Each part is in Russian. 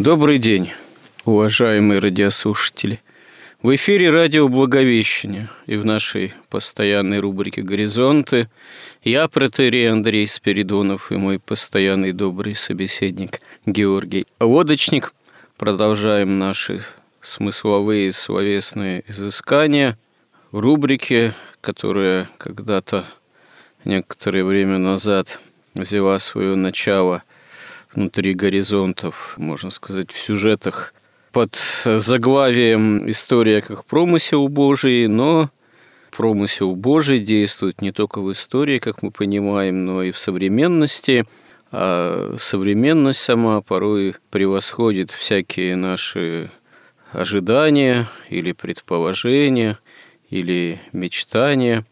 Добрый день, уважаемые радиослушатели. В эфире радио «Благовещение» и в нашей постоянной рубрике «Горизонты» я, протерей Андрей Спиридонов и мой постоянный добрый собеседник Георгий Лодочник. Продолжаем наши смысловые словесные изыскания в рубрике, которая когда-то некоторое время назад взяла свое начало – внутри горизонтов, можно сказать, в сюжетах под заглавием «История как промысел Божий», но промысел Божий действует не только в истории, как мы понимаем, но и в современности, а современность сама порой превосходит всякие наши ожидания или предположения, или мечтания.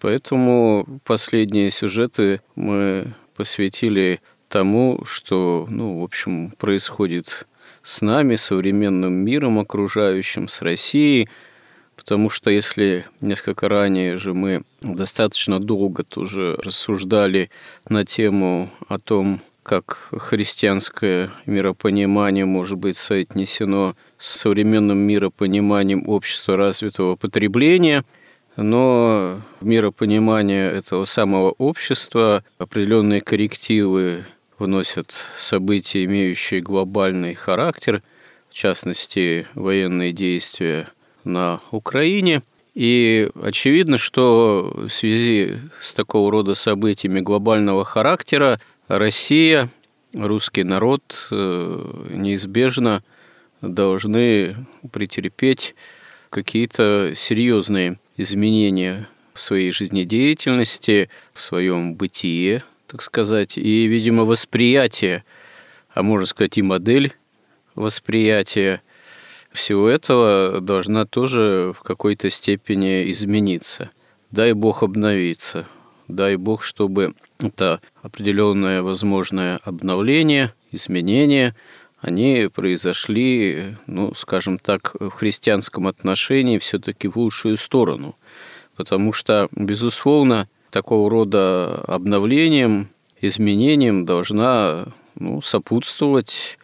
Поэтому последние сюжеты мы посвятили тому, что, ну, в общем, происходит с нами, современным миром окружающим, с Россией, потому что если несколько ранее же мы достаточно долго тоже рассуждали на тему о том, как христианское миропонимание может быть соотнесено с современным миропониманием общества развитого потребления – но миропонимание этого самого общества, определенные коррективы вносят события, имеющие глобальный характер, в частности, военные действия на Украине. И очевидно, что в связи с такого рода событиями глобального характера Россия, русский народ э, неизбежно должны претерпеть какие-то серьезные изменения в своей жизнедеятельности, в своем бытие, так сказать, и, видимо, восприятие, а можно сказать и модель восприятия всего этого должна тоже в какой-то степени измениться. Дай Бог обновиться. Дай Бог, чтобы это определенное возможное обновление, изменение, они произошли, ну, скажем так, в христианском отношении все-таки в лучшую сторону. Потому что, безусловно, такого рода обновлением, изменением должна ну, сопутствовать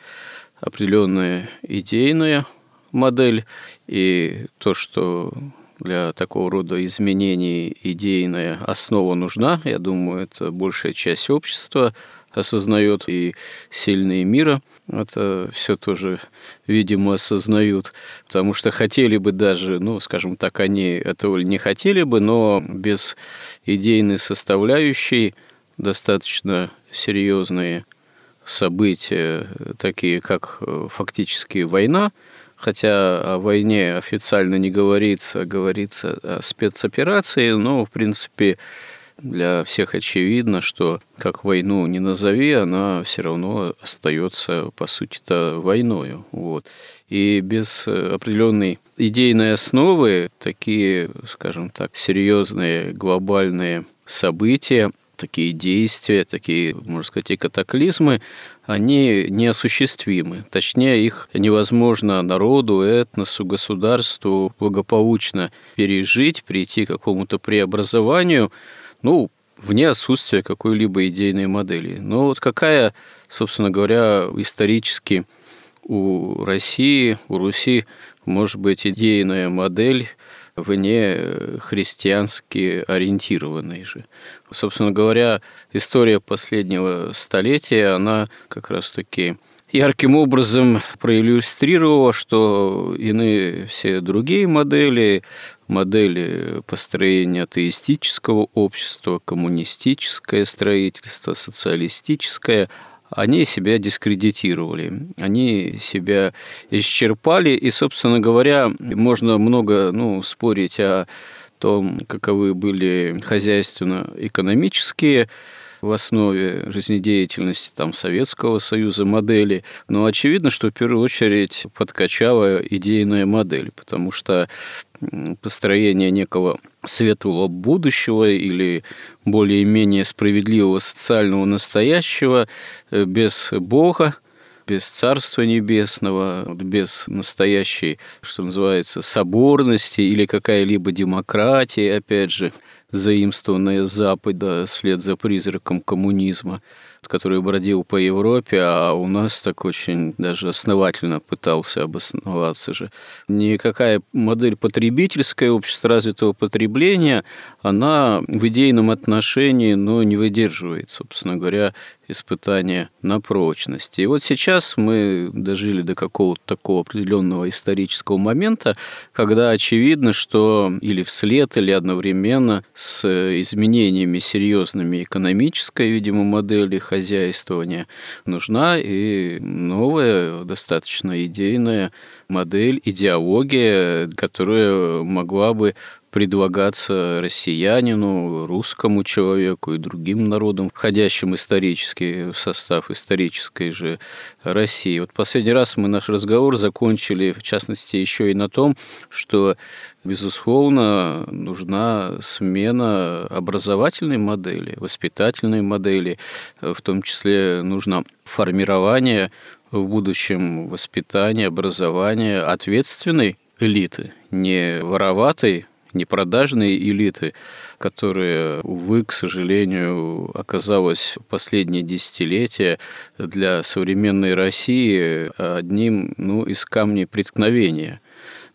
определенная идейная модель. И то, что для такого рода изменений идейная основа нужна, я думаю, это большая часть общества осознает и сильные мира – это все тоже, видимо, осознают, потому что хотели бы даже, ну, скажем так, они этого не хотели бы, но без идейной составляющей достаточно серьезные события, такие как э, фактически война, хотя о войне официально не говорится, говорится о спецоперации, но, в принципе, для всех очевидно, что как войну не назови, она все равно остается, по сути-то, войною. Вот. И без определенной идейной основы такие, скажем так, серьезные глобальные события, такие действия, такие, можно сказать, и катаклизмы, они неосуществимы. Точнее, их невозможно народу, этносу, государству благополучно пережить, прийти к какому-то преобразованию, ну, вне отсутствия какой-либо идейной модели. Но вот какая, собственно говоря, исторически у России, у Руси может быть идейная модель вне христиански ориентированной же. Собственно говоря, история последнего столетия, она как раз-таки ярким образом проиллюстрировала, что иные все другие модели, модели построения атеистического общества, коммунистическое строительство, социалистическое, они себя дискредитировали, они себя исчерпали, и, собственно говоря, можно много ну, спорить о том, каковы были хозяйственно-экономические в основе жизнедеятельности там, Советского Союза модели. Но очевидно, что в первую очередь подкачала идейная модель, потому что построение некого светлого будущего или более-менее справедливого социального настоящего э, без Бога, без Царства Небесного, без настоящей, что называется, соборности или какая-либо демократия, опять же, заимствованная с Запада вслед за призраком коммунизма который бродил по Европе, а у нас так очень даже основательно пытался обосноваться же. Никакая модель потребительская, общество развитого потребления, она в идейном отношении, но не выдерживает, собственно говоря, испытания на прочность. И вот сейчас мы дожили до какого-то такого определенного исторического момента, когда очевидно, что или вслед, или одновременно с изменениями серьезными экономической, видимо, модели хозяйствования нужна и новая, достаточно идейная модель, идеология, которая могла бы предлагаться россиянину, русскому человеку и другим народам, входящим исторически в состав исторической же России. Вот последний раз мы наш разговор закончили, в частности, еще и на том, что, безусловно, нужна смена образовательной модели, воспитательной модели, в том числе нужно формирование в будущем воспитания, образования ответственной элиты, не вороватой непродажные элиты, которые, увы, к сожалению, оказалось в последние десятилетия для современной России одним ну, из камней преткновения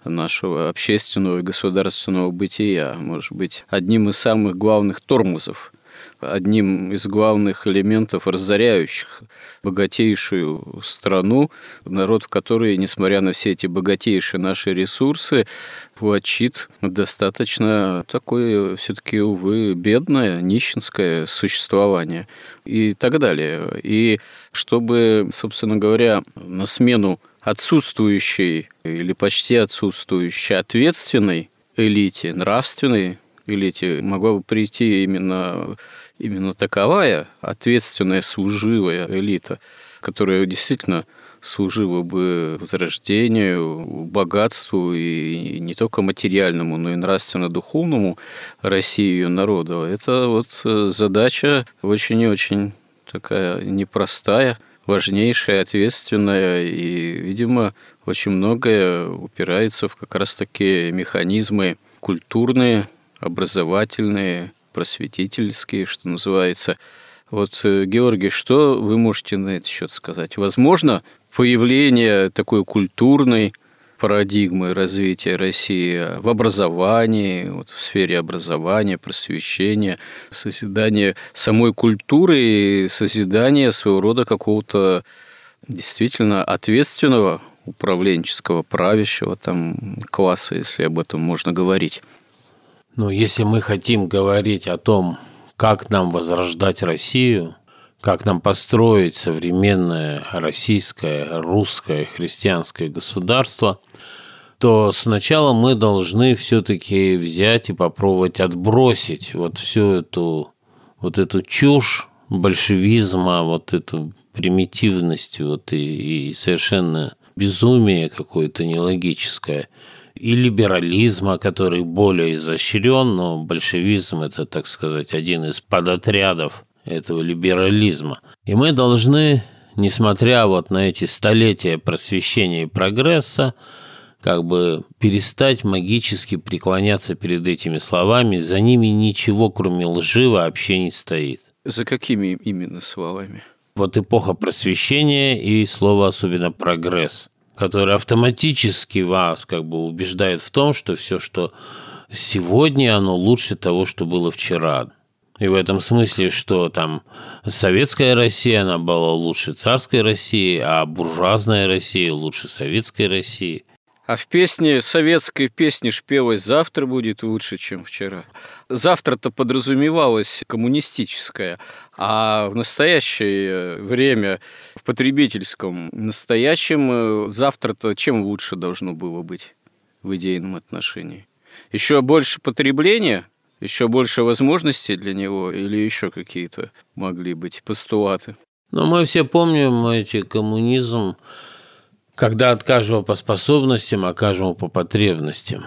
нашего общественного и государственного бытия, может быть, одним из самых главных тормозов одним из главных элементов, разоряющих богатейшую страну, народ, в который, несмотря на все эти богатейшие наши ресурсы, влачит достаточно такое все-таки, увы, бедное, нищенское существование и так далее. И чтобы, собственно говоря, на смену отсутствующей или почти отсутствующей ответственной элите, нравственной элите могла бы прийти именно, именно таковая ответственная, служивая элита, которая действительно служила бы возрождению, богатству и не только материальному, но и нравственно-духовному России и ее народа. Это вот э, задача очень и очень такая непростая, важнейшая, ответственная, и, видимо, очень многое упирается в как раз-таки механизмы культурные, образовательные, просветительские, что называется. Вот, э, Георгий, что вы можете на этот счет сказать? Возможно, появление такой культурной парадигмы развития России в образовании, вот в сфере образования, просвещения, созидания самой культуры и созидания своего рода какого-то действительно ответственного управленческого, правящего там класса, если об этом можно говорить. Но если мы хотим говорить о том, как нам возрождать Россию, как нам построить современное российское, русское, христианское государство, то сначала мы должны все-таки взять и попробовать отбросить вот всю эту, вот эту чушь большевизма, вот эту примитивность вот и, и совершенно безумие какое-то нелогическое – и либерализма, который более изощрен, но большевизм – это, так сказать, один из подотрядов этого либерализма. И мы должны, несмотря вот на эти столетия просвещения и прогресса, как бы перестать магически преклоняться перед этими словами. За ними ничего, кроме лжи, вообще не стоит. За какими именно словами? Вот эпоха просвещения и слово особенно прогресс – который автоматически вас как бы убеждает в том, что все, что сегодня, оно лучше того, что было вчера. И в этом смысле, что там советская Россия, она была лучше царской России, а буржуазная Россия лучше советской России. А в песне, советской песне шпелось «Завтра будет лучше, чем вчера». Завтра-то подразумевалось коммунистическое, а в настоящее время, в потребительском настоящем, завтра-то чем лучше должно было быть в идейном отношении? Еще больше потребления, еще больше возможностей для него или еще какие-то могли быть постулаты? Но мы все помним эти коммунизм, когда от каждого по способностям, а каждому по потребностям.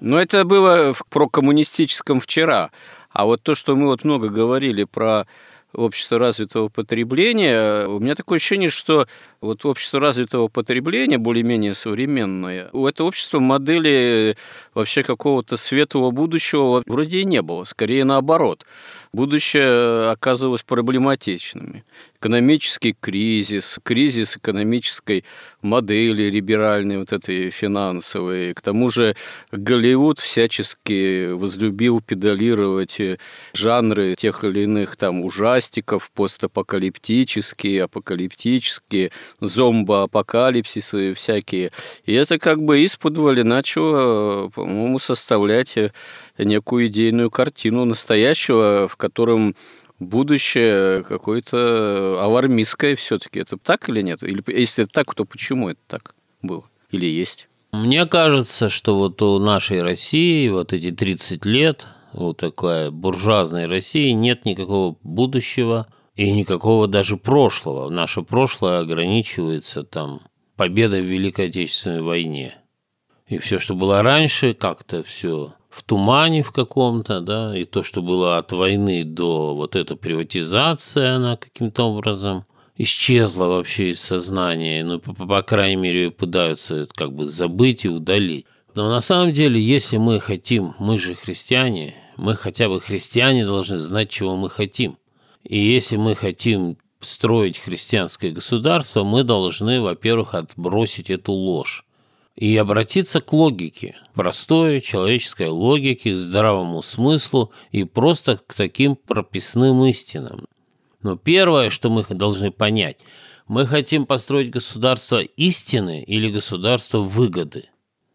Но это было в прокоммунистическом вчера. А вот то, что мы вот много говорили про общество развитого потребления, у меня такое ощущение, что вот общество развитого потребления, более-менее современное, у этого общества модели вообще какого-то светлого будущего вроде и не было, скорее наоборот. Будущее оказывалось проблематичными. Экономический кризис, кризис экономической модели либеральной, вот этой финансовой. К тому же Голливуд всячески возлюбил педалировать жанры тех или иных там ужастиков, постапокалиптические, апокалиптические, зомбоапокалипсисы всякие. И это как бы из-под начало, по-моему, составлять некую идейную картину настоящего, в котором будущее какое-то авармистское все-таки. Это так или нет? Или если это так, то почему это так было? Или есть? Мне кажется, что вот у нашей России вот эти 30 лет, вот такая буржуазной России, нет никакого будущего – и никакого даже прошлого. Наше прошлое ограничивается там победой в Великой Отечественной войне. И все, что было раньше, как-то все в тумане в каком-то, да, и то, что было от войны до вот этой приватизации, она каким-то образом исчезла вообще из сознания, ну, по, по крайней мере, пытаются как бы забыть и удалить. Но на самом деле, если мы хотим, мы же христиане, мы хотя бы христиане должны знать, чего мы хотим. И если мы хотим строить христианское государство, мы должны, во-первых, отбросить эту ложь и обратиться к логике, простой человеческой логике, здравому смыслу и просто к таким прописным истинам. Но первое, что мы должны понять, мы хотим построить государство истины или государство выгоды.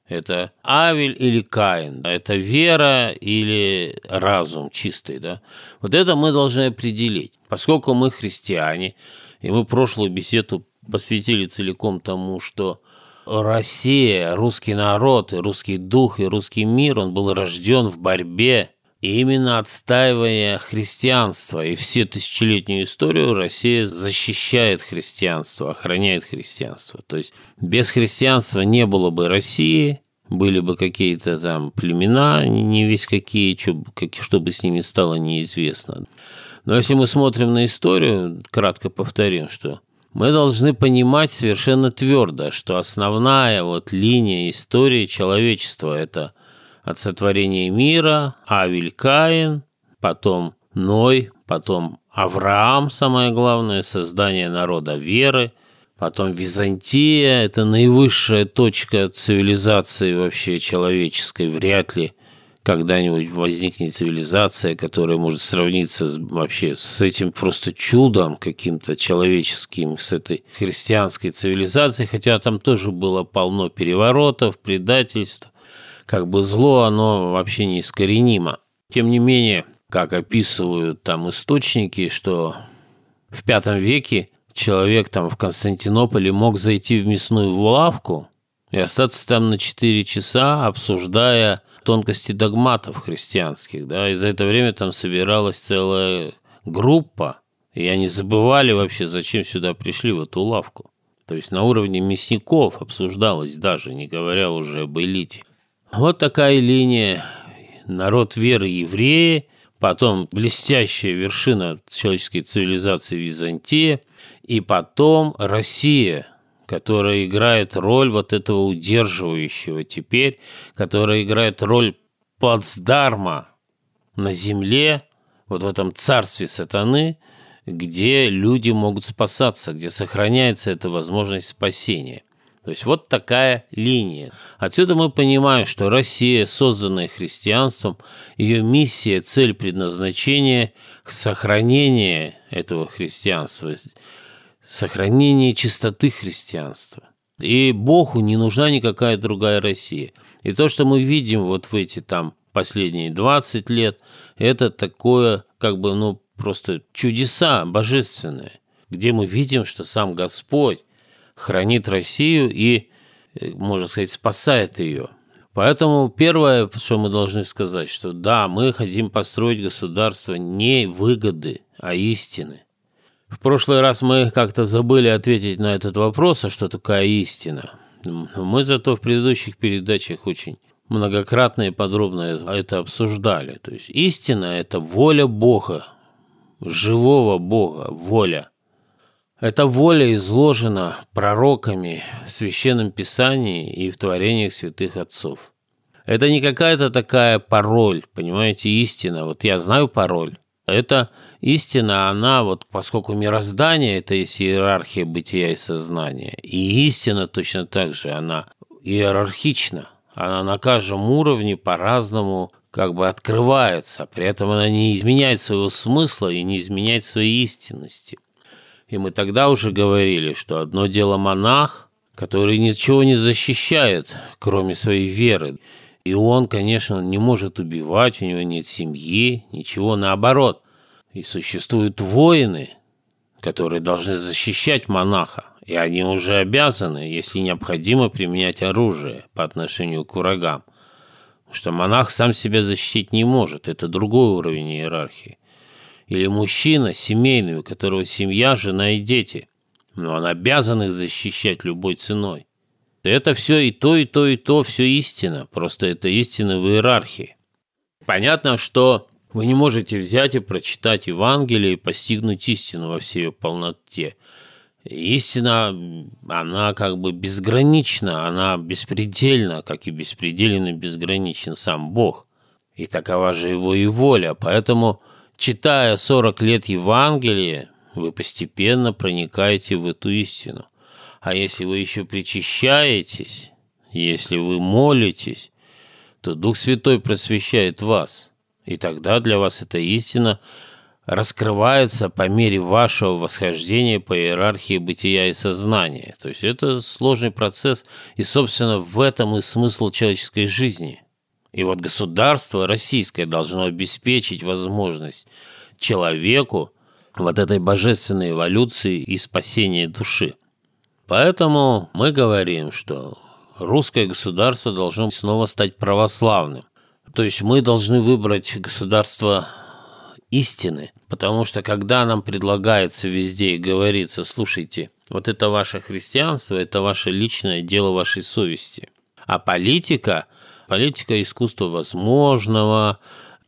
Это Авель или Каин, это вера или разум чистый, да? Вот это мы должны определить. Поскольку мы христиане, и мы прошлую беседу посвятили целиком тому, что Россия, русский народ, и русский дух, и русский мир, он был рожден в борьбе и именно отстаивая христианство. И все тысячелетнюю историю Россия защищает христианство, охраняет христианство. То есть без христианства не было бы России, были бы какие-то там племена, не весь какие, что бы с ними стало неизвестно. Но если мы смотрим на историю, кратко повторим, что мы должны понимать совершенно твердо, что основная вот линия истории человечества – это от сотворения мира, Авель Каин, потом Ной, потом Авраам, самое главное, создание народа веры – Потом Византия – это наивысшая точка цивилизации вообще человеческой. Вряд ли когда-нибудь возникнет цивилизация, которая может сравниться вообще с этим просто чудом каким-то человеческим, с этой христианской цивилизацией, хотя там тоже было полно переворотов, предательств. Как бы зло, оно вообще неискоренимо. Тем не менее, как описывают там источники, что в V веке человек там в Константинополе мог зайти в мясную лавку и остаться там на 4 часа, обсуждая тонкости догматов христианских, да, и за это время там собиралась целая группа, и они забывали вообще, зачем сюда пришли, в эту лавку. То есть на уровне мясников обсуждалось даже, не говоря уже об элите. Вот такая линия. Народ веры евреи, потом блестящая вершина человеческой цивилизации Византия – и потом Россия, которая играет роль вот этого удерживающего теперь, которая играет роль плацдарма на земле, вот в этом царстве сатаны, где люди могут спасаться, где сохраняется эта возможность спасения. То есть вот такая линия. Отсюда мы понимаем, что Россия, созданная христианством, ее миссия, цель предназначения – сохранение этого христианства, сохранение чистоты христианства. И Богу не нужна никакая другая Россия. И то, что мы видим вот в эти там последние 20 лет, это такое, как бы, ну, просто чудеса божественные, где мы видим, что сам Господь хранит Россию и, э, можно сказать, спасает ее. Поэтому первое, что мы должны сказать, что да, мы хотим построить государство не выгоды, а истины. В прошлый раз мы как-то забыли ответить на этот вопрос, а что такое истина. Мы зато в предыдущих передачах очень многократно и подробно это обсуждали. То есть истина – это воля Бога, живого Бога, воля. Эта воля изложена пророками в Священном Писании и в творениях святых отцов. Это не какая-то такая пароль, понимаете, истина. Вот я знаю пароль. Это истина, она вот, поскольку мироздание – это есть иерархия бытия и сознания, и истина точно так же, она иерархична. Она на каждом уровне по-разному как бы открывается, при этом она не изменяет своего смысла и не изменяет своей истинности. И мы тогда уже говорили, что одно дело монах, который ничего не защищает, кроме своей веры. И он, конечно, не может убивать, у него нет семьи, ничего, наоборот. И существуют воины, которые должны защищать монаха, и они уже обязаны, если необходимо, применять оружие по отношению к врагам – что монах сам себя защитить не может, это другой уровень иерархии. Или мужчина семейный, у которого семья, жена и дети, но он обязан их защищать любой ценой. Это все и то, и то, и то, все истина, просто это истина в иерархии. Понятно, что вы не можете взять и прочитать Евангелие и постигнуть истину во всей ее полноте – Истина, она как бы безгранична, она беспредельна, как и беспределен и безграничен сам Бог. И такова же его и воля. Поэтому, читая 40 лет Евангелия, вы постепенно проникаете в эту истину. А если вы еще причащаетесь, если вы молитесь, то Дух Святой просвещает вас. И тогда для вас эта истина – раскрывается по мере вашего восхождения по иерархии бытия и сознания. То есть это сложный процесс, и, собственно, в этом и смысл человеческой жизни. И вот государство российское должно обеспечить возможность человеку вот этой божественной эволюции и спасения души. Поэтому мы говорим, что русское государство должно снова стать православным. То есть мы должны выбрать государство истины, потому что когда нам предлагается везде и говорится, слушайте, вот это ваше христианство, это ваше личное дело вашей совести, а политика, политика искусства возможного,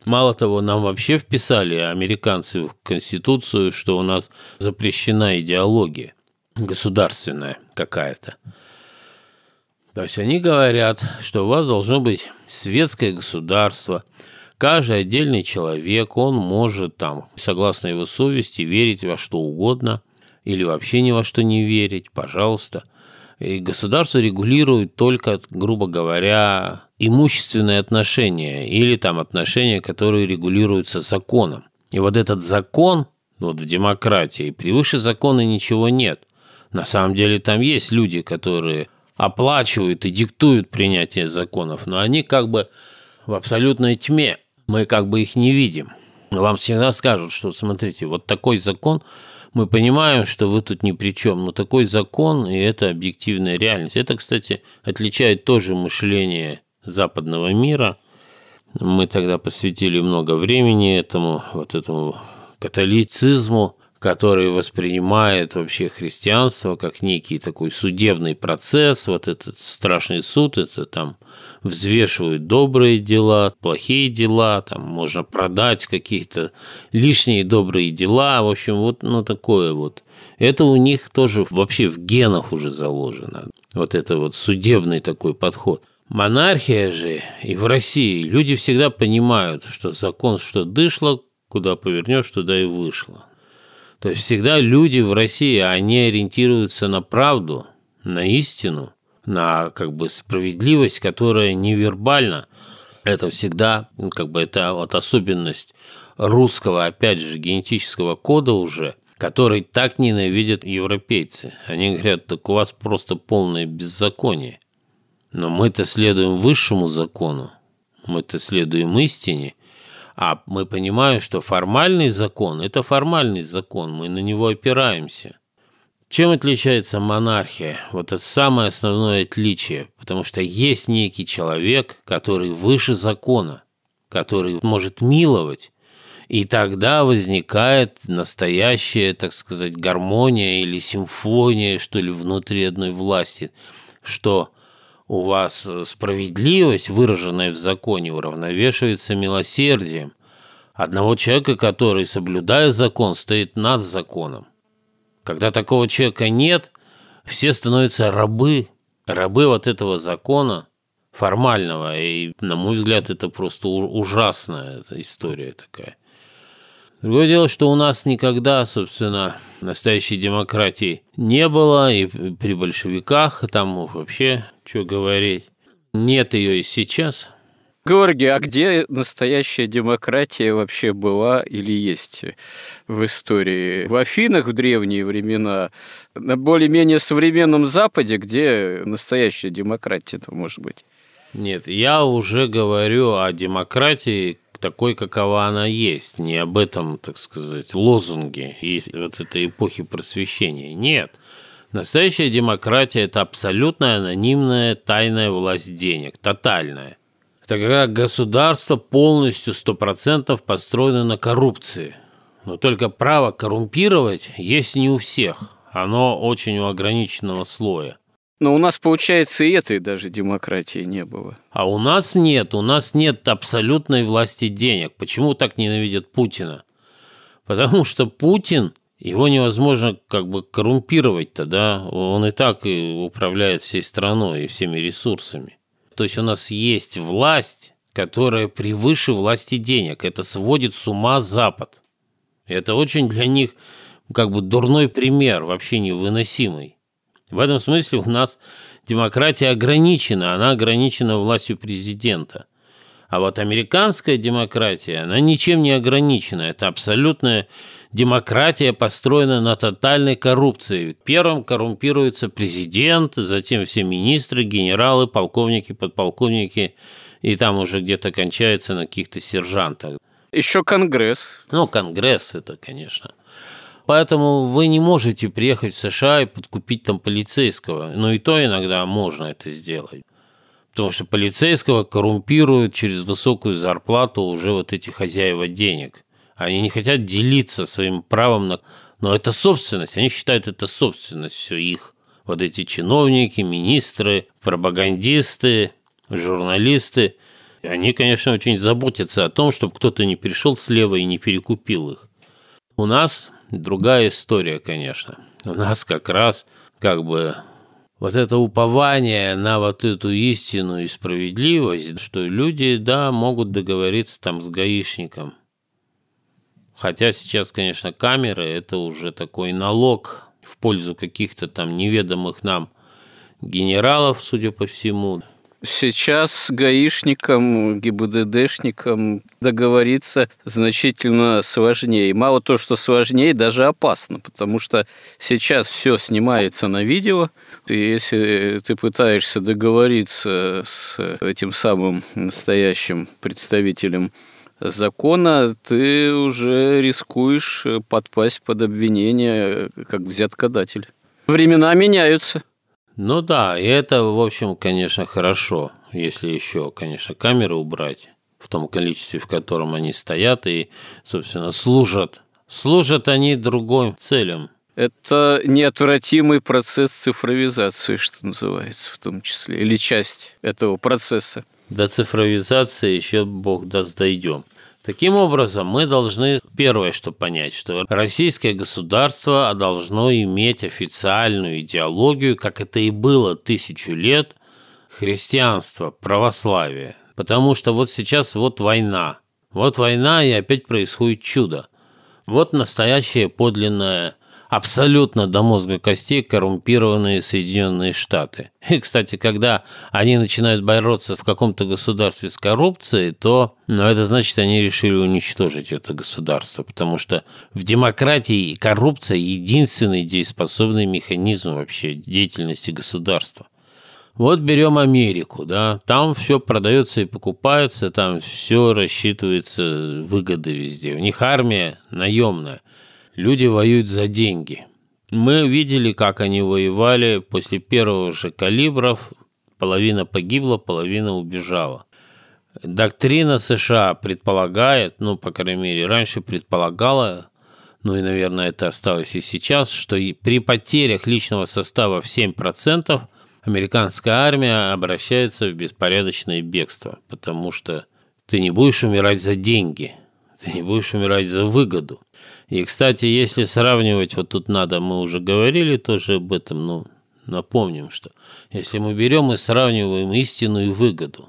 Мало того, нам вообще вписали американцы в Конституцию, что у нас запрещена идеология государственная какая-то. То есть они говорят, что у вас должно быть светское государство – Каждый отдельный человек, он может там, согласно его совести, верить во что угодно или вообще ни во что не верить, пожалуйста. И государство регулирует только, грубо говоря, имущественные отношения или там отношения, которые регулируются законом. И вот этот закон, вот в демократии, превыше закона ничего нет. На самом деле там есть люди, которые оплачивают и диктуют принятие законов, но они как бы в абсолютной тьме мы как бы их не видим. Вам всегда скажут, что смотрите, вот такой закон, мы понимаем, что вы тут ни при чем, но такой закон, и это объективная реальность. Это, кстати, отличает тоже мышление западного мира. Мы тогда посвятили много времени этому, вот этому католицизму, который воспринимает вообще христианство как некий такой судебный процесс, вот этот страшный суд, это там взвешивают добрые дела, плохие дела, там можно продать какие-то лишние добрые дела, в общем, вот ну, такое вот. Это у них тоже вообще в генах уже заложено, вот это вот судебный такой подход. Монархия же и в России люди всегда понимают, что закон что дышло, куда повернешь, туда и вышло. То есть всегда люди в России, они ориентируются на правду, на истину, на как бы справедливость, которая невербальна. Это всегда, ну, как бы это вот особенность русского, опять же, генетического кода уже, который так ненавидят европейцы. Они говорят, так у вас просто полное беззаконие. Но мы-то следуем высшему закону, мы-то следуем истине, а мы понимаем, что формальный закон – это формальный закон, мы на него опираемся. Чем отличается монархия? Вот это самое основное отличие, потому что есть некий человек, который выше закона, который может миловать, и тогда возникает настоящая, так сказать, гармония или симфония, что ли, внутри одной власти, что у вас справедливость, выраженная в законе, уравновешивается милосердием одного человека, который, соблюдая закон, стоит над законом. Когда такого человека нет, все становятся рабы, рабы вот этого закона формального. И, на мой взгляд, это просто ужасная история такая. Другое дело, что у нас никогда, собственно, настоящей демократии не было, и при большевиках там вообще, что говорить, нет ее и сейчас. Георгий, а где настоящая демократия вообще была или есть в истории? В Афинах в древние времена, на более-менее современном Западе, где настоящая демократия-то может быть? Нет, я уже говорю о демократии, такой, какова она есть, не об этом, так сказать, лозунге и вот этой эпохи просвещения. Нет. Настоящая демократия – это абсолютная анонимная тайная власть денег, тотальная. Это когда государство полностью, сто процентов построено на коррупции. Но только право коррумпировать есть не у всех. Оно очень у ограниченного слоя. Но у нас, получается, и этой даже демократии не было. А у нас нет. У нас нет абсолютной власти денег. Почему так ненавидят Путина? Потому что Путин, его невозможно как бы коррумпировать-то, да? Он и так и управляет всей страной и всеми ресурсами. То есть у нас есть власть, которая превыше власти денег. Это сводит с ума Запад. Это очень для них как бы дурной пример, вообще невыносимый. В этом смысле у нас демократия ограничена, она ограничена властью президента. А вот американская демократия, она ничем не ограничена. Это абсолютная демократия, построена на тотальной коррупции. Первым коррумпируется президент, затем все министры, генералы, полковники, подполковники, и там уже где-то кончается на каких-то сержантах. Еще Конгресс. Ну, Конгресс это, конечно. Поэтому вы не можете приехать в США и подкупить там полицейского. Но и то иногда можно это сделать. Потому что полицейского коррумпируют через высокую зарплату уже вот эти хозяева денег. Они не хотят делиться своим правом на... Но это собственность. Они считают это собственность все их. Вот эти чиновники, министры, пропагандисты, журналисты. Они, конечно, очень заботятся о том, чтобы кто-то не пришел слева и не перекупил их. У нас другая история, конечно. У нас как раз как бы вот это упование на вот эту истину и справедливость, что люди, да, могут договориться там с гаишником. Хотя сейчас, конечно, камеры – это уже такой налог в пользу каких-то там неведомых нам генералов, судя по всему. Сейчас с гаишником, ГИБДДшником договориться значительно сложнее. Мало то, что сложнее, даже опасно, потому что сейчас все снимается на видео. И если ты пытаешься договориться с этим самым настоящим представителем закона, ты уже рискуешь подпасть под обвинение как взяткодатель. Времена меняются. Ну да, и это, в общем, конечно, хорошо, если еще, конечно, камеры убрать в том количестве, в котором они стоят и, собственно, служат. Служат они другим целям. Это неотвратимый процесс цифровизации, что называется, в том числе, или часть этого процесса. До цифровизации еще, бог даст, дойдем. Таким образом, мы должны первое, что понять, что российское государство должно иметь официальную идеологию, как это и было тысячу лет, христианство, православие. Потому что вот сейчас вот война. Вот война, и опять происходит чудо. Вот настоящая подлинная абсолютно до мозга костей коррумпированные Соединенные Штаты. И, кстати, когда они начинают бороться в каком-то государстве с коррупцией, то ну, это значит, они решили уничтожить это государство, потому что в демократии коррупция – единственный дееспособный механизм вообще деятельности государства. Вот берем Америку, да, там все продается и покупается, там все рассчитывается выгоды везде. У них армия наемная. Люди воюют за деньги. Мы видели, как они воевали после первого же калибров. Половина погибла, половина убежала. Доктрина США предполагает, ну, по крайней мере, раньше предполагала, ну и, наверное, это осталось и сейчас, что и при потерях личного состава в 7% американская армия обращается в беспорядочное бегство, потому что ты не будешь умирать за деньги, ты не будешь умирать за выгоду. И, кстати, если сравнивать, вот тут надо, мы уже говорили тоже об этом, но напомним, что если мы берем и сравниваем истину и выгоду,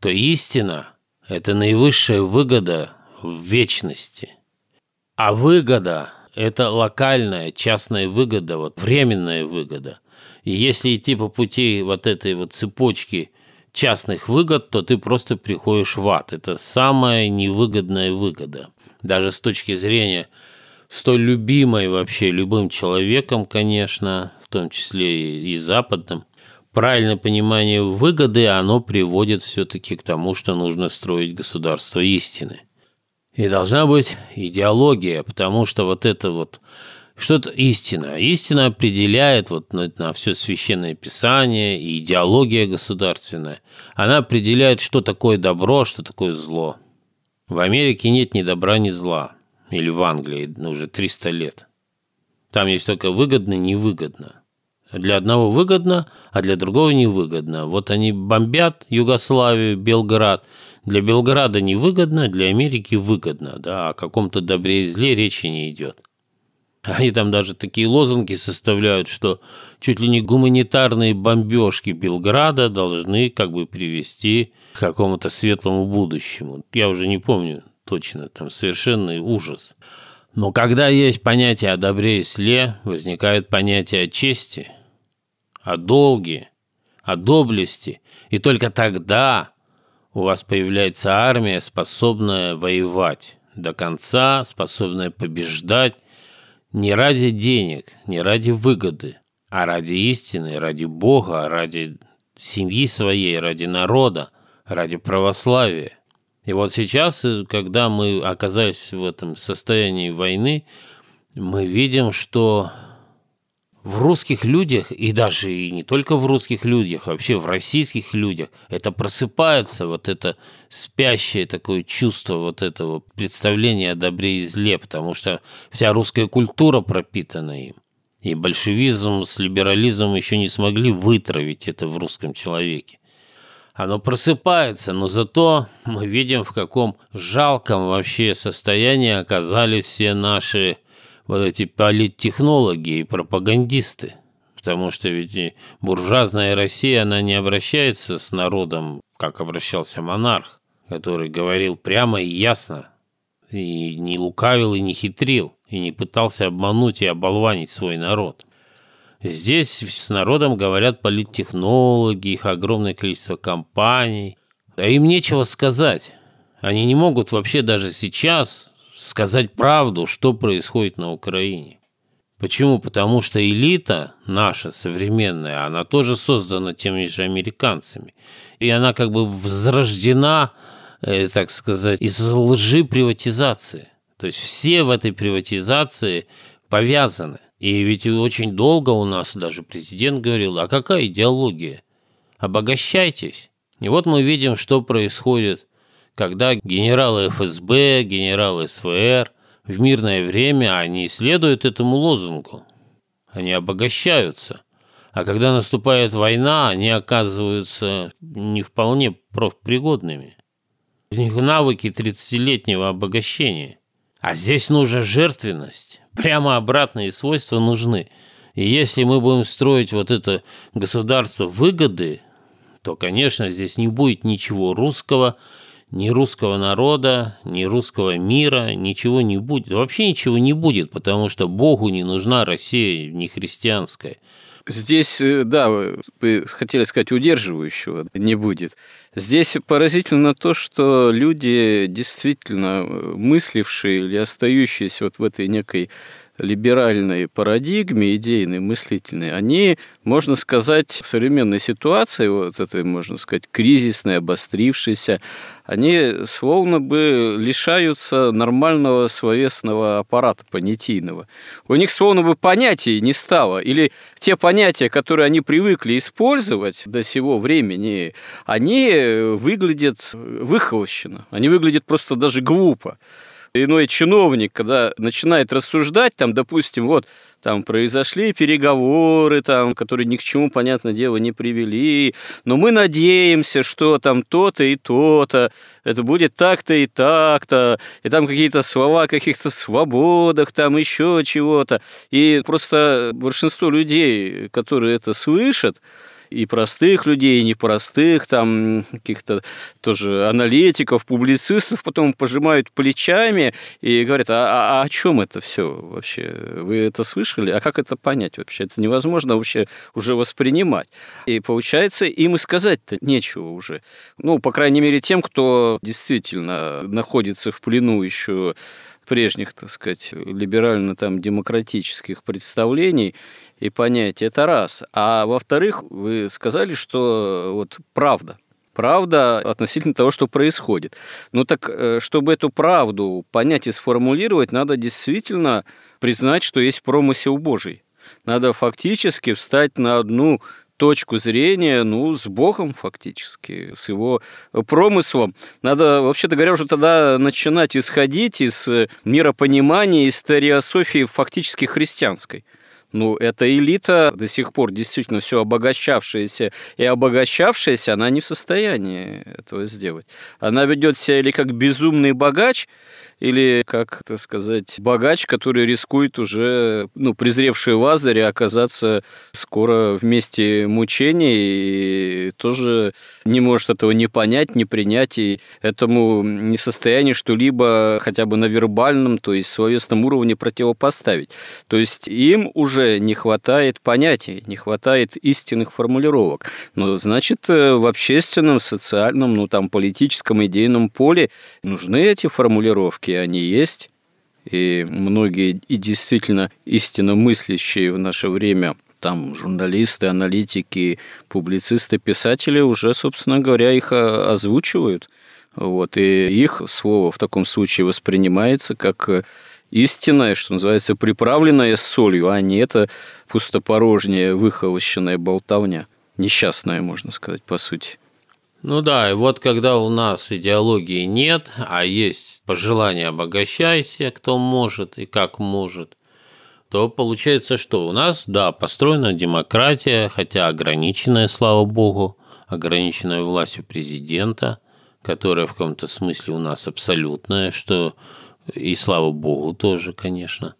то истина – это наивысшая выгода в вечности. А выгода – это локальная, частная выгода, вот временная выгода. И если идти по пути вот этой вот цепочки частных выгод, то ты просто приходишь в ад. Это самая невыгодная выгода. Даже с точки зрения столь любимой вообще любым человеком, конечно, в том числе и западным, правильное понимание выгоды, оно приводит все-таки к тому, что нужно строить государство истины. И должна быть идеология, потому что вот это вот что-то истина. Истина определяет вот на, на все священное писание и идеология государственная. Она определяет, что такое добро, что такое зло. В Америке нет ни добра, ни зла или в Англии ну, уже 300 лет. Там есть только выгодно, невыгодно. Для одного выгодно, а для другого невыгодно. Вот они бомбят Югославию, Белград. Для Белграда невыгодно, для Америки выгодно. Да, о каком-то добре и зле речи не идет. Они там даже такие лозунги составляют, что чуть ли не гуманитарные бомбежки Белграда должны как бы привести к какому-то светлому будущему. Я уже не помню, точно, там совершенный ужас. Но когда есть понятие о добре и сле, возникает понятие о чести, о долге, о доблести, и только тогда у вас появляется армия, способная воевать до конца, способная побеждать не ради денег, не ради выгоды, а ради истины, ради Бога, ради семьи своей, ради народа, ради православия. И вот сейчас, э, когда мы оказались в этом состоянии войны, мы видим, что в русских людях, и даже и не только в русских людях, вообще в российских людях, это просыпается вот это спящее такое чувство вот этого представления о добре и зле, потому что вся русская культура пропитана им. И большевизм с либерализмом еще не смогли вытравить это в русском человеке оно просыпается, но зато мы видим, в каком жалком вообще состоянии оказались все наши вот эти политтехнологи и пропагандисты. Потому что ведь буржуазная Россия, она не обращается с народом, как обращался монарх, который говорил прямо и ясно, и не лукавил, и не хитрил, и не пытался обмануть и оболванить свой народ – Здесь с народом говорят политтехнологи, их огромное количество компаний. А им нечего сказать. Они не могут вообще даже сейчас сказать правду, что происходит на Украине. Почему? Потому что элита наша современная, она тоже создана теми же американцами. И она как бы возрождена, э, так сказать, из лжи приватизации. То есть все в этой приватизации повязаны. И ведь очень долго у нас даже президент говорил, а какая идеология? Обогащайтесь. И вот мы видим, что происходит, когда генералы ФСБ, генералы СВР в мирное время, они следуют этому лозунгу. Они обогащаются. А когда наступает война, они оказываются не вполне профпригодными. У них навыки 30-летнего обогащения. А здесь нужна жертвенность прямо обратные свойства нужны. И если мы будем строить вот это государство выгоды, то, конечно, здесь не будет ничего русского, ни русского народа, ни русского мира, ничего не будет. Вообще ничего не будет, потому что Богу не нужна Россия, не христианская. Здесь, э, да, вы хотели сказать, удерживающего не будет. Здесь поразительно то, что люди, действительно мыслившие или остающиеся вот в этой некой либеральной парадигме, идейной, мыслительной, они, можно сказать, в современной ситуации, вот этой, можно сказать, кризисной, обострившейся, они словно бы лишаются нормального словесного аппарата понятийного. У них словно бы понятий не стало, или те понятия, которые они привыкли использовать до сего времени, они выглядят выхолощенно, они выглядят просто даже глупо иной чиновник, когда начинает рассуждать, там, допустим, вот, там произошли переговоры, там, которые ни к чему, понятное дело, не привели, но мы надеемся, что там то-то и то-то, это будет так-то и так-то, и там какие-то слова о каких-то свободах, там еще чего-то. И просто большинство людей, которые это слышат, и простых людей, и непростых, там каких-то тоже аналитиков, публицистов, потом пожимают плечами и говорят, а, а, а о чем это все вообще? Вы это слышали? А как это понять вообще? Это невозможно вообще уже воспринимать. И получается, им и сказать-то нечего уже. Ну, по крайней мере, тем, кто действительно находится в плену еще прежних, так сказать, либерально-там-демократических представлений и понятий. Это раз. А во-вторых, вы сказали, что вот правда, правда относительно того, что происходит. Ну так, э, чтобы эту правду понять и сформулировать, надо действительно признать, что есть промысел Божий. Надо фактически встать на одну точку зрения, ну, с Богом фактически, с его промыслом. Надо, вообще-то говоря, уже тогда начинать исходить из миропонимания, из теориософии фактически христианской. Ну, эта элита до сих пор действительно все обогащавшаяся и обогащавшаяся, она не в состоянии этого сделать. Она ведет себя или как безумный богач, или, как это сказать, богач, который рискует уже, ну, презревший Лазаря, оказаться скоро в месте мучений и тоже не может этого не понять, не принять, и этому не в состоянии что-либо хотя бы на вербальном, то есть словесном уровне противопоставить. То есть им уже не хватает понятий, не хватает истинных формулировок. Но, значит, э, в общественном, социальном, ну, там, политическом, идейном поле нужны эти формулировки, все они есть, и многие и действительно истинно мыслящие в наше время там журналисты, аналитики, публицисты, писатели уже, собственно говоря, их озвучивают. Вот, и их слово в таком случае воспринимается как истинное, что называется, приправленное солью, а не это пустопорожняя, выхолощенная болтовня. Несчастная, можно сказать, по сути. Ну да, и вот когда у нас идеологии нет, а есть пожелание обогащайся, кто может и как может, то получается, что у нас, да, построена демократия, хотя ограниченная, слава богу, ограниченная властью президента, которая в каком-то смысле у нас абсолютная, что и слава богу тоже, конечно.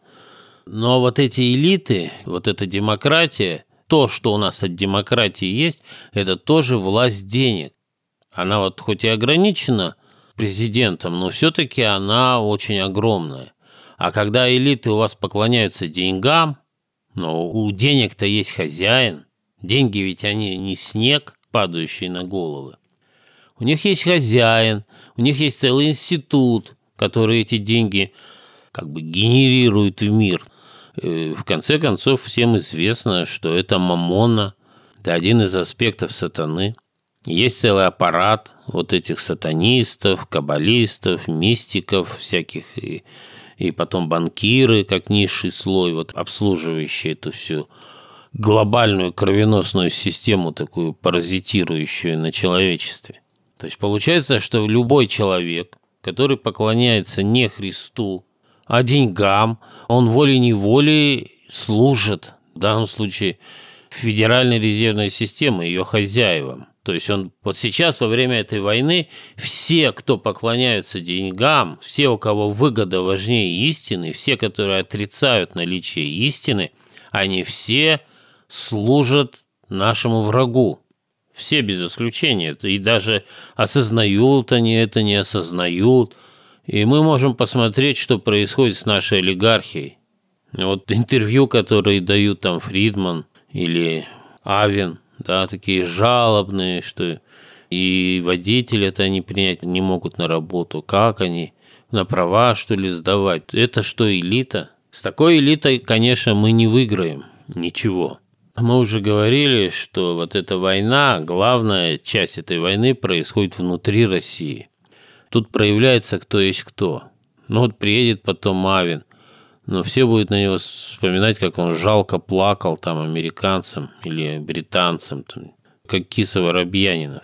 Но вот эти элиты, вот эта демократия, то, что у нас от демократии есть, это тоже власть денег. Она вот хоть и ограничена президентом, но все-таки она очень огромная. А когда элиты у вас поклоняются деньгам, но у денег-то есть хозяин, деньги ведь они не снег, падающий на головы. У них есть хозяин, у них есть целый институт, который эти деньги как бы генерирует в мир. Э, в конце концов, всем известно, что это мамона, это один из аспектов сатаны. Есть целый аппарат вот этих сатанистов, каббалистов, мистиков всяких, и, и потом банкиры, как низший слой, вот обслуживающие эту всю глобальную кровеносную систему, такую паразитирующую на человечестве. То есть получается, что любой человек, который поклоняется не Христу, а деньгам, он волей-неволей служит, в данном случае, Федеральной резервной системы, ее хозяевам. То есть он вот сейчас во время этой войны все, кто поклоняются деньгам, все, у кого выгода важнее истины, все, которые отрицают наличие истины, они все служат нашему врагу. Все без исключения. И даже осознают они это, не осознают. И мы можем посмотреть, что происходит с нашей олигархией. Вот интервью, которые дают там Фридман или Авен, да, такие жалобные, что и водители это они принять не могут на работу. Как они? На права, что ли, сдавать? Это что, элита? С такой элитой, конечно, мы не выиграем ничего. Мы уже говорили, что вот эта война, главная часть этой войны происходит внутри России. Тут проявляется кто есть кто. Ну вот приедет потом Мавин, но все будут на него вспоминать, как он жалко плакал там американцам или британцам, там, как киса Воробьянинов.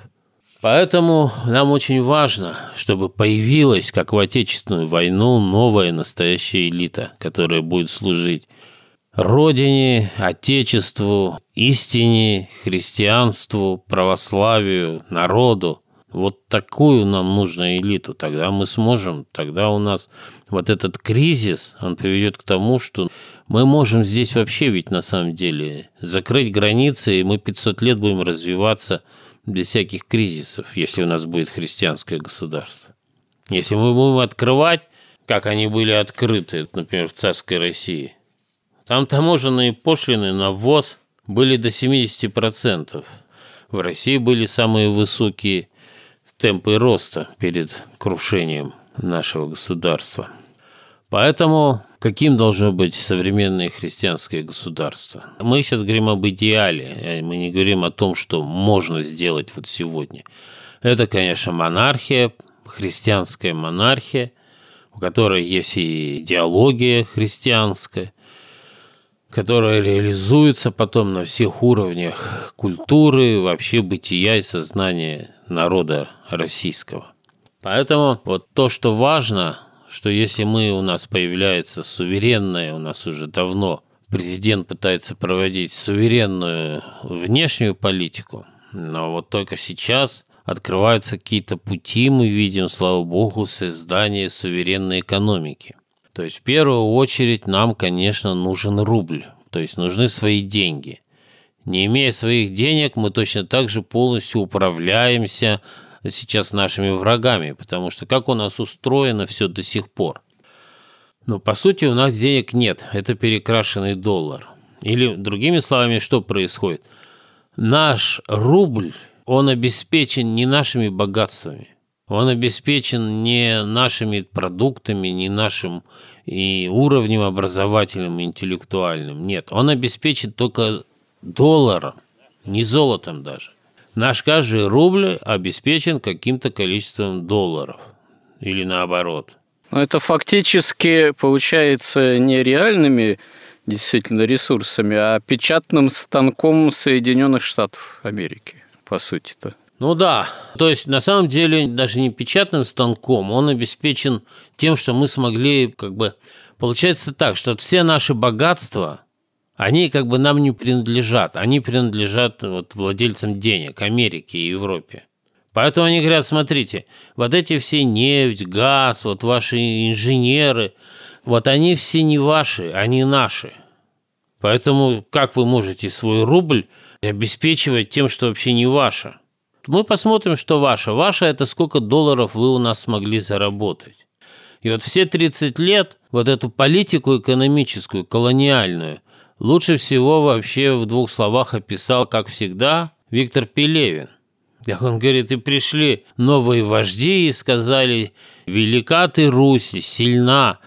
Поэтому нам очень важно, чтобы появилась, как в Отечественную войну, новая настоящая элита, которая будет служить Родине, Отечеству, истине, христианству, православию, народу. Вот такую нам нужно элиту. Тогда мы сможем, тогда у нас вот этот кризис, он приведет к тому, что мы можем здесь вообще ведь на самом деле закрыть границы, и мы 500 лет будем развиваться – без всяких кризисов, если у нас будет христианское государство. Если мы будем открывать, как они были открыты, например, в царской России, там таможенные пошлины на ввоз были до 70%. В России были самые высокие темпы роста перед крушением нашего государства. Поэтому каким должно быть современное христианское государство? Мы сейчас говорим об идеале, а мы не говорим о том, что можно сделать вот сегодня. Это, конечно, монархия, христианская монархия, у которой есть и идеология христианская, которая реализуется потом на всех уровнях культуры, вообще бытия и сознания народа российского. Поэтому вот то, что важно, что если мы у нас появляется суверенная, у нас уже давно президент пытается проводить суверенную внешнюю политику, но вот только сейчас открываются какие-то пути, мы видим, слава богу, создание суверенной экономики. То есть в первую очередь нам, конечно, нужен рубль, то есть нужны свои деньги. Не имея своих денег, мы точно так же полностью управляемся сейчас нашими врагами, потому что как у нас устроено все до сих пор. Но по сути у нас денег нет, это перекрашенный доллар. Или другими словами, что происходит? Наш рубль, он обеспечен не нашими богатствами, он обеспечен не нашими продуктами, не нашим и уровнем образовательным, интеллектуальным. Нет, он обеспечен только долларом, не золотом даже. Наш каждый рубль обеспечен каким-то количеством долларов. Или наоборот. Но это фактически получается не реальными действительно ресурсами, а печатным станком Соединенных Штатов Америки, по сути-то. Ну да, то есть на самом деле даже не печатным станком, он обеспечен тем, что мы смогли как бы... Получается так, что все наши богатства, они как бы нам не принадлежат, они принадлежат вот владельцам денег, Америке и Европе. Поэтому они говорят, смотрите, вот эти все нефть, газ, вот ваши инженеры, вот они все не ваши, они наши. Поэтому как вы можете свой рубль обеспечивать тем, что вообще не ваше? Мы посмотрим, что ваше. Ваше – это сколько долларов вы у нас смогли заработать. И вот все 30 лет вот эту политику экономическую, колониальную, лучше всего вообще в двух словах описал, как всегда, Виктор Пелевин. Как он говорит, и пришли новые вожди и сказали, велика ты Русь, сильна,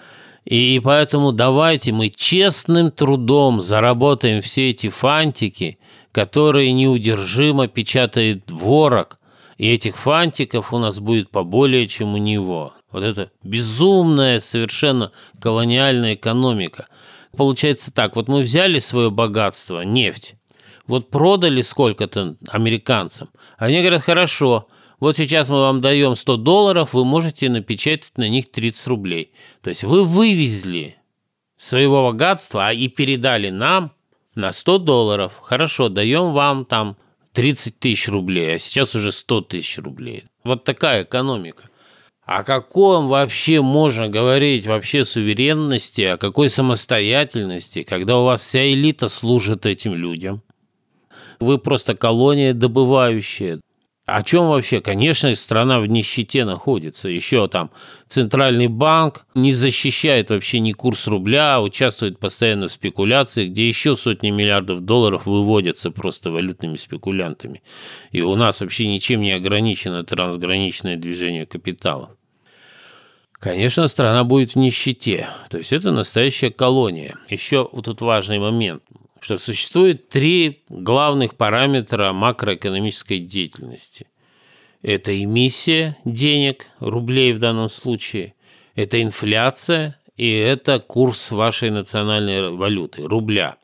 и поэтому давайте мы честным трудом заработаем все эти фантики, которые неудержимо печатает ворог, и этих фантиков у нас будет поболее, чем у него. Вот это безумная совершенно колониальная экономика – Получается так, вот мы взяли свое богатство, нефть, вот продали сколько-то американцам. Они говорят, хорошо, вот сейчас мы вам даем 100 долларов, вы можете напечатать на них 30 рублей. То есть вы вывезли своего богатства а и передали нам на 100 долларов. Хорошо, даем вам там 30 тысяч рублей, а сейчас уже 100 тысяч рублей. Вот такая экономика. О каком вообще можно говорить вообще суверенности, о какой самостоятельности, когда у вас вся элита служит этим людям? вы просто колония добывающая. О чем вообще? Конечно, страна в нищете находится. Еще там центральный банк не защищает вообще ни курс рубля, а участвует постоянно в спекуляции, где еще сотни миллиардов долларов выводятся просто валютными спекулянтами. И у нас вообще ничем не ограничено трансграничное движение капитала. Конечно, страна будет в нищете. То есть это настоящая колония. Еще вот тут важный момент что существует три главных параметра макроэкономической деятельности. Это эмиссия денег, рублей в данном случае, это инфляция и это курс вашей национальной валюты, рубля.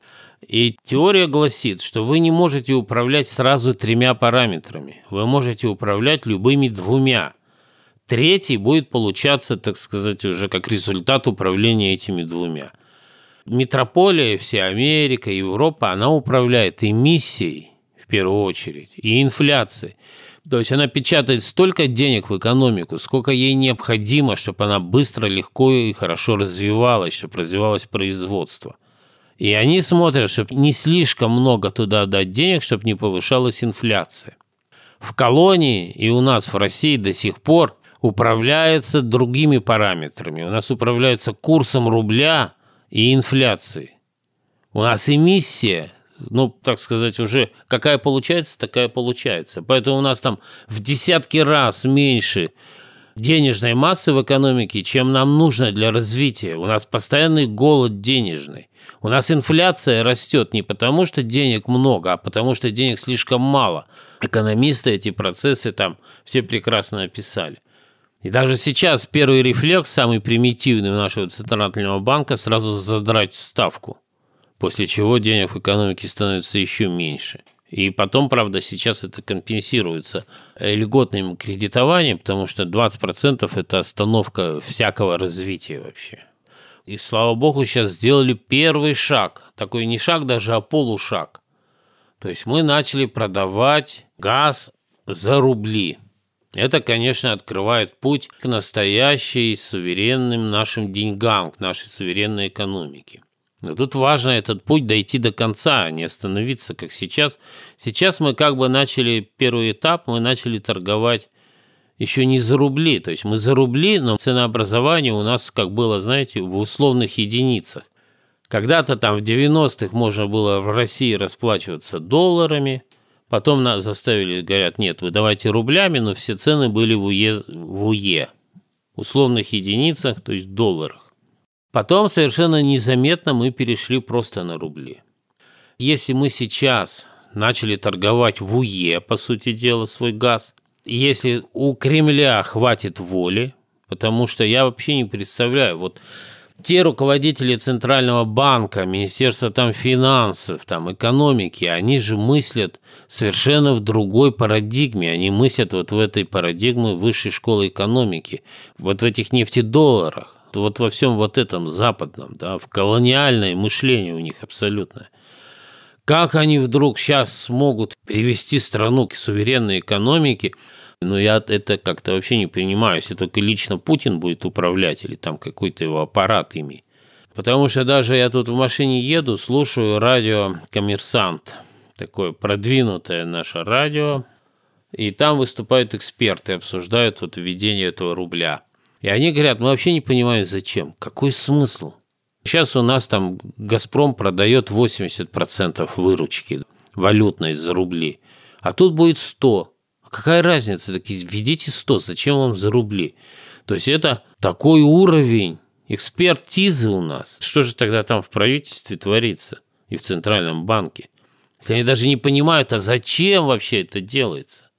И теория гласит, что вы не можете управлять сразу тремя параметрами. Вы можете управлять любыми двумя. Третий будет получаться, так сказать, уже как результат управления этими двумя – метрополия, вся Америка, Европа, она управляет эмиссией в первую очередь и инфляцией. То есть она печатает столько денег в экономику, сколько ей необходимо, чтобы она быстро, легко и хорошо развивалась, чтобы развивалось производство. И они смотрят, чтобы не слишком много туда дать денег, чтобы не повышалась инфляция. В колонии и у нас в России до сих пор управляется другими параметрами. У нас управляется курсом рубля и инфляции. У нас эмиссия, ну, так сказать, уже какая получается, такая получается. Поэтому у нас там в десятки раз меньше денежной массы в экономике, чем нам нужно для развития. У нас постоянный голод денежный. У нас инфляция растет не потому, что денег много, а потому, что денег слишком мало. Экономисты эти процессы там все прекрасно описали. И даже сейчас первый рефлекс, самый примитивный у нашего Центрального банка, сразу задрать ставку, после чего денег в экономике становится еще меньше. И потом, правда, сейчас это компенсируется льготным кредитованием, потому что 20% это остановка всякого развития вообще. И слава богу, сейчас сделали первый шаг. Такой не шаг даже, а полушаг. То есть мы начали продавать газ за рубли. Это, конечно, открывает путь к настоящей суверенным нашим деньгам, к нашей суверенной экономике. Но тут важно этот путь дойти до конца, а не остановиться, как сейчас. Сейчас мы как бы начали первый этап, мы начали торговать еще не за рубли. То есть мы за рубли, но ценообразование у нас, как было, знаете, в условных единицах. Когда-то там в 90-х можно было в России расплачиваться долларами – Потом нас заставили, говорят, нет, вы давайте рублями, но все цены были в УЕ, в УЕ, условных единицах, то есть долларах. Потом совершенно незаметно мы перешли просто на рубли. Если мы сейчас начали торговать в УЕ, по сути дела, свой газ, если у Кремля хватит воли, потому что я вообще не представляю, вот те руководители Центрального банка, Министерства там финансов, там экономики, они же мыслят совершенно в другой парадигме. Они мыслят вот в этой парадигме высшей школы экономики, вот в этих нефтедолларах, вот во всем вот этом западном, да, в колониальное мышление у них абсолютно. Как они вдруг сейчас смогут привести страну к суверенной экономике – но я это как-то вообще не принимаю, если только лично Путин будет управлять или там какой-то его аппарат ими. Потому что даже я тут в машине еду, слушаю радио «Коммерсант», такое продвинутое наше радио, и там выступают эксперты, обсуждают вот введение этого рубля. И они говорят, мы вообще не понимаем, зачем, какой смысл. Сейчас у нас там «Газпром» продает 80% выручки валютной за рубли, а тут будет 100%. А какая разница? Такие, введите 100, зачем вам за рубли? То есть это такой уровень экспертизы у нас. Что же тогда там в правительстве творится и в Центральном банке? Если они даже не понимают, а зачем вообще это делается?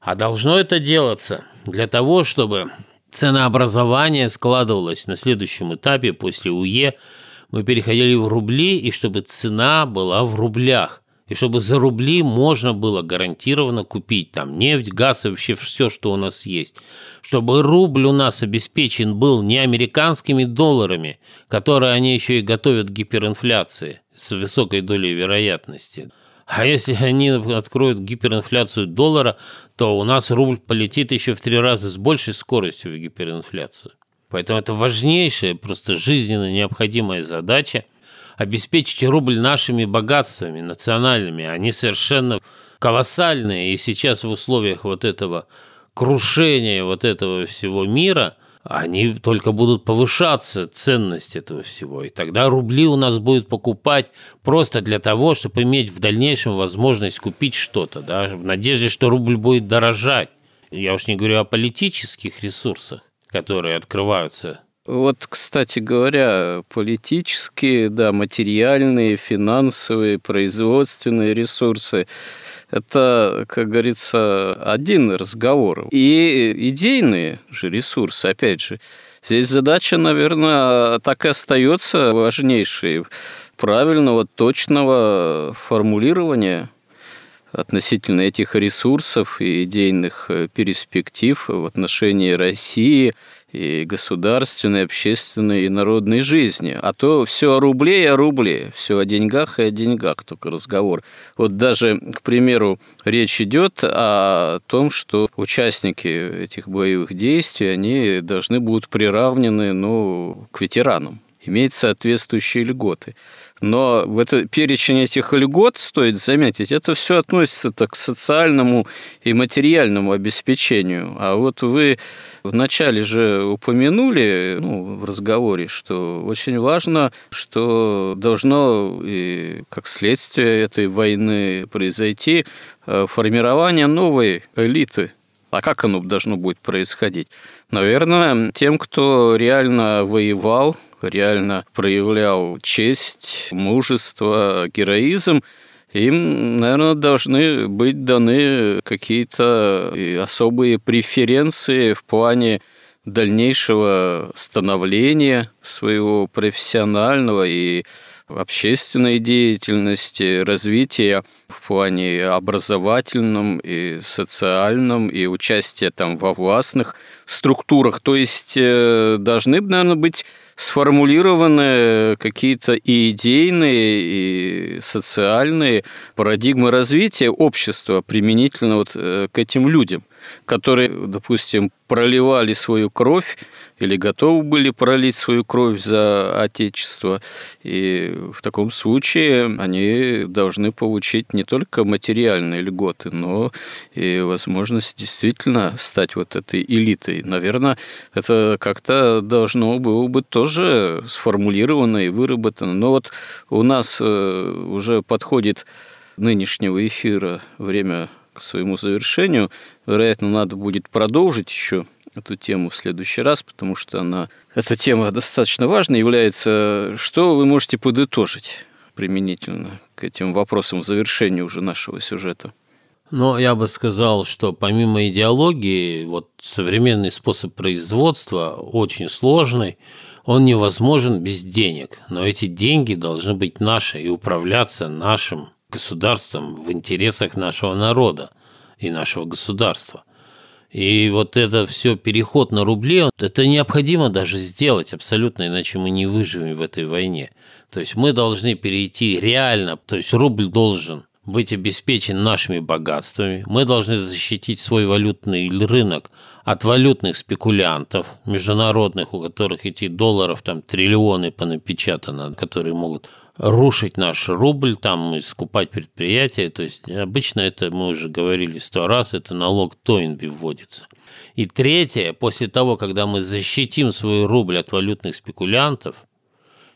А должно это делаться для того, чтобы ценообразование складывалось на следующем этапе после УЕ. Мы переходили в рубли, и чтобы цена была в рублях – и чтобы за рубли можно было гарантированно купить там нефть, газ и вообще все, что у нас есть. Чтобы рубль у нас обеспечен был не американскими долларами, которые они еще и готовят к гиперинфляции с высокой долей вероятности. А если они откроют гиперинфляцию доллара, то у нас рубль полетит еще в три раза с большей скоростью в гиперинфляцию. Поэтому это важнейшая, просто жизненно необходимая задача – обеспечить рубль нашими богатствами национальными. Они совершенно колоссальные. И сейчас в условиях вот этого крушения вот этого всего мира – они только будут повышаться, ценность этого всего. И тогда рубли у нас будут покупать просто для того, чтобы иметь в дальнейшем возможность купить что-то, да, в надежде, что рубль будет дорожать. Я уж не говорю о политических ресурсах, которые открываются вот, кстати говоря, политические, да, материальные, финансовые, производственные ресурсы это, как говорится, один разговор. И идейные же ресурсы, опять же, здесь задача, наверное, так и остается важнейшей правильного, точного формулирования относительно этих ресурсов и идейных перспектив в отношении России – и государственной, общественной и народной жизни. А то все о рубле и о рубле, все о деньгах и о деньгах только разговор. Вот даже, к примеру, речь идет о том, что участники этих боевых действий, они должны будут приравнены ну, к ветеранам, иметь соответствующие льготы. Но в это, перечень этих льгот, стоит заметить, это все относится так, к социальному и материальному обеспечению. А вот вы вначале же упомянули ну, в разговоре, что очень важно, что должно и как следствие этой войны произойти э, формирование новой элиты а как оно должно будет происходить? Наверное, тем, кто реально воевал, реально проявлял честь, мужество, героизм, им, наверное, должны быть даны какие-то особые преференции в плане дальнейшего становления своего профессионального и общественной деятельности, развития в плане образовательном и социальном, и участия там во властных структурах. То есть э, должны, наверное, быть сформулированы какие-то и идейные, и социальные парадигмы развития общества применительно вот э, к этим людям которые, допустим, проливали свою кровь или готовы были пролить свою кровь за Отечество. И в таком случае они должны получить не только материальные льготы, но и возможность действительно стать вот этой элитой. Наверное, это как-то должно было бы тоже сформулировано и выработано. Но вот у нас э, уже подходит нынешнего эфира время к своему завершению. Вероятно, надо будет продолжить еще эту тему в следующий раз, потому что она, эта тема достаточно важной является. Что вы можете подытожить применительно к этим вопросам в завершении уже нашего сюжета? Но я бы сказал, что помимо идеологии, вот современный способ производства очень сложный, он невозможен без денег. Но эти деньги должны быть наши и управляться нашим государством в интересах нашего народа и нашего государства. И вот это все переход на рубли, это необходимо даже сделать абсолютно, иначе мы не выживем в этой войне. То есть мы должны перейти реально, то есть рубль должен быть обеспечен нашими богатствами, мы должны защитить свой валютный рынок от валютных спекулянтов международных, у которых эти долларов там триллионы понапечатано, которые могут рушить наш рубль, там, и скупать предприятия. То есть обычно это, мы уже говорили сто раз, это налог Тойнби вводится. И третье, после того, когда мы защитим свой рубль от валютных спекулянтов,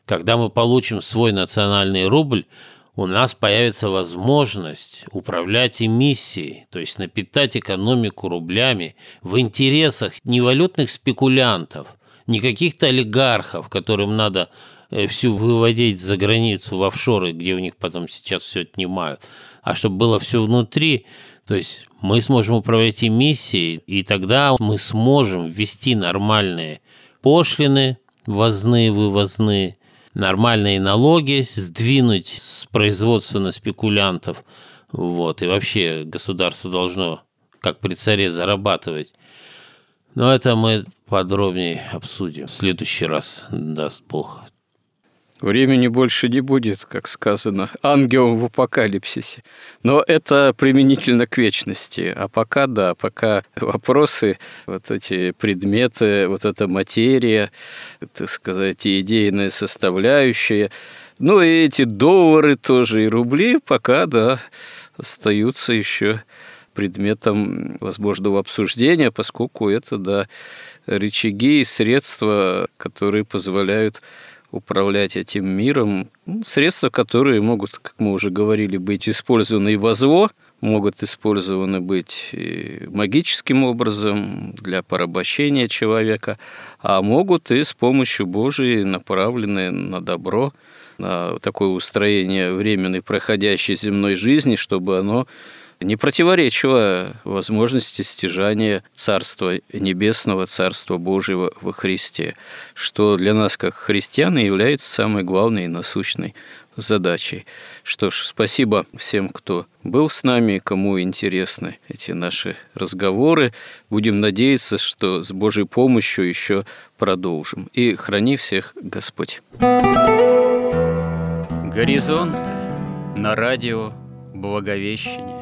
когда мы получим свой национальный рубль, у нас появится возможность управлять эмиссией, то есть напитать экономику рублями в интересах не валютных спекулянтов, не каких-то олигархов, которым надо Э, всю выводить за границу в офшоры, где у них потом сейчас все отнимают, а чтобы было все внутри, то есть мы сможем управлять эмиссией, и тогда мы сможем ввести нормальные пошлины, ввозные, вывозные, нормальные налоги, сдвинуть с производства на спекулянтов. Вот, и вообще государство должно, как при царе, зарабатывать. Но это мы подробнее обсудим в следующий раз, даст Бог. Времени больше не будет, как сказано, ангелом в апокалипсисе. Но это применительно к вечности. А пока, да, пока вопросы, вот эти предметы, вот эта материя, так сказать, идейная составляющая, ну и эти доллары тоже, и рубли пока, да, остаются еще предметом возможного обсуждения, поскольку это, да, рычаги и средства, которые позволяют управлять этим миром. Ну, средства, которые могут, как мы уже говорили, быть использованы и во зло, могут использованы быть магическим образом для порабощения человека, а могут и с помощью Божией направлены на добро, на такое устроение временной проходящей земной жизни, чтобы оно не противоречило возможности стяжания Царства Небесного, Царства Божьего во Христе, что для нас, как христиан, является самой главной и насущной задачей. Что ж, спасибо всем, кто был с нами, кому интересны эти наши разговоры. Будем надеяться, что с Божьей помощью еще продолжим. И храни всех Господь. Горизонт на радио Благовещение.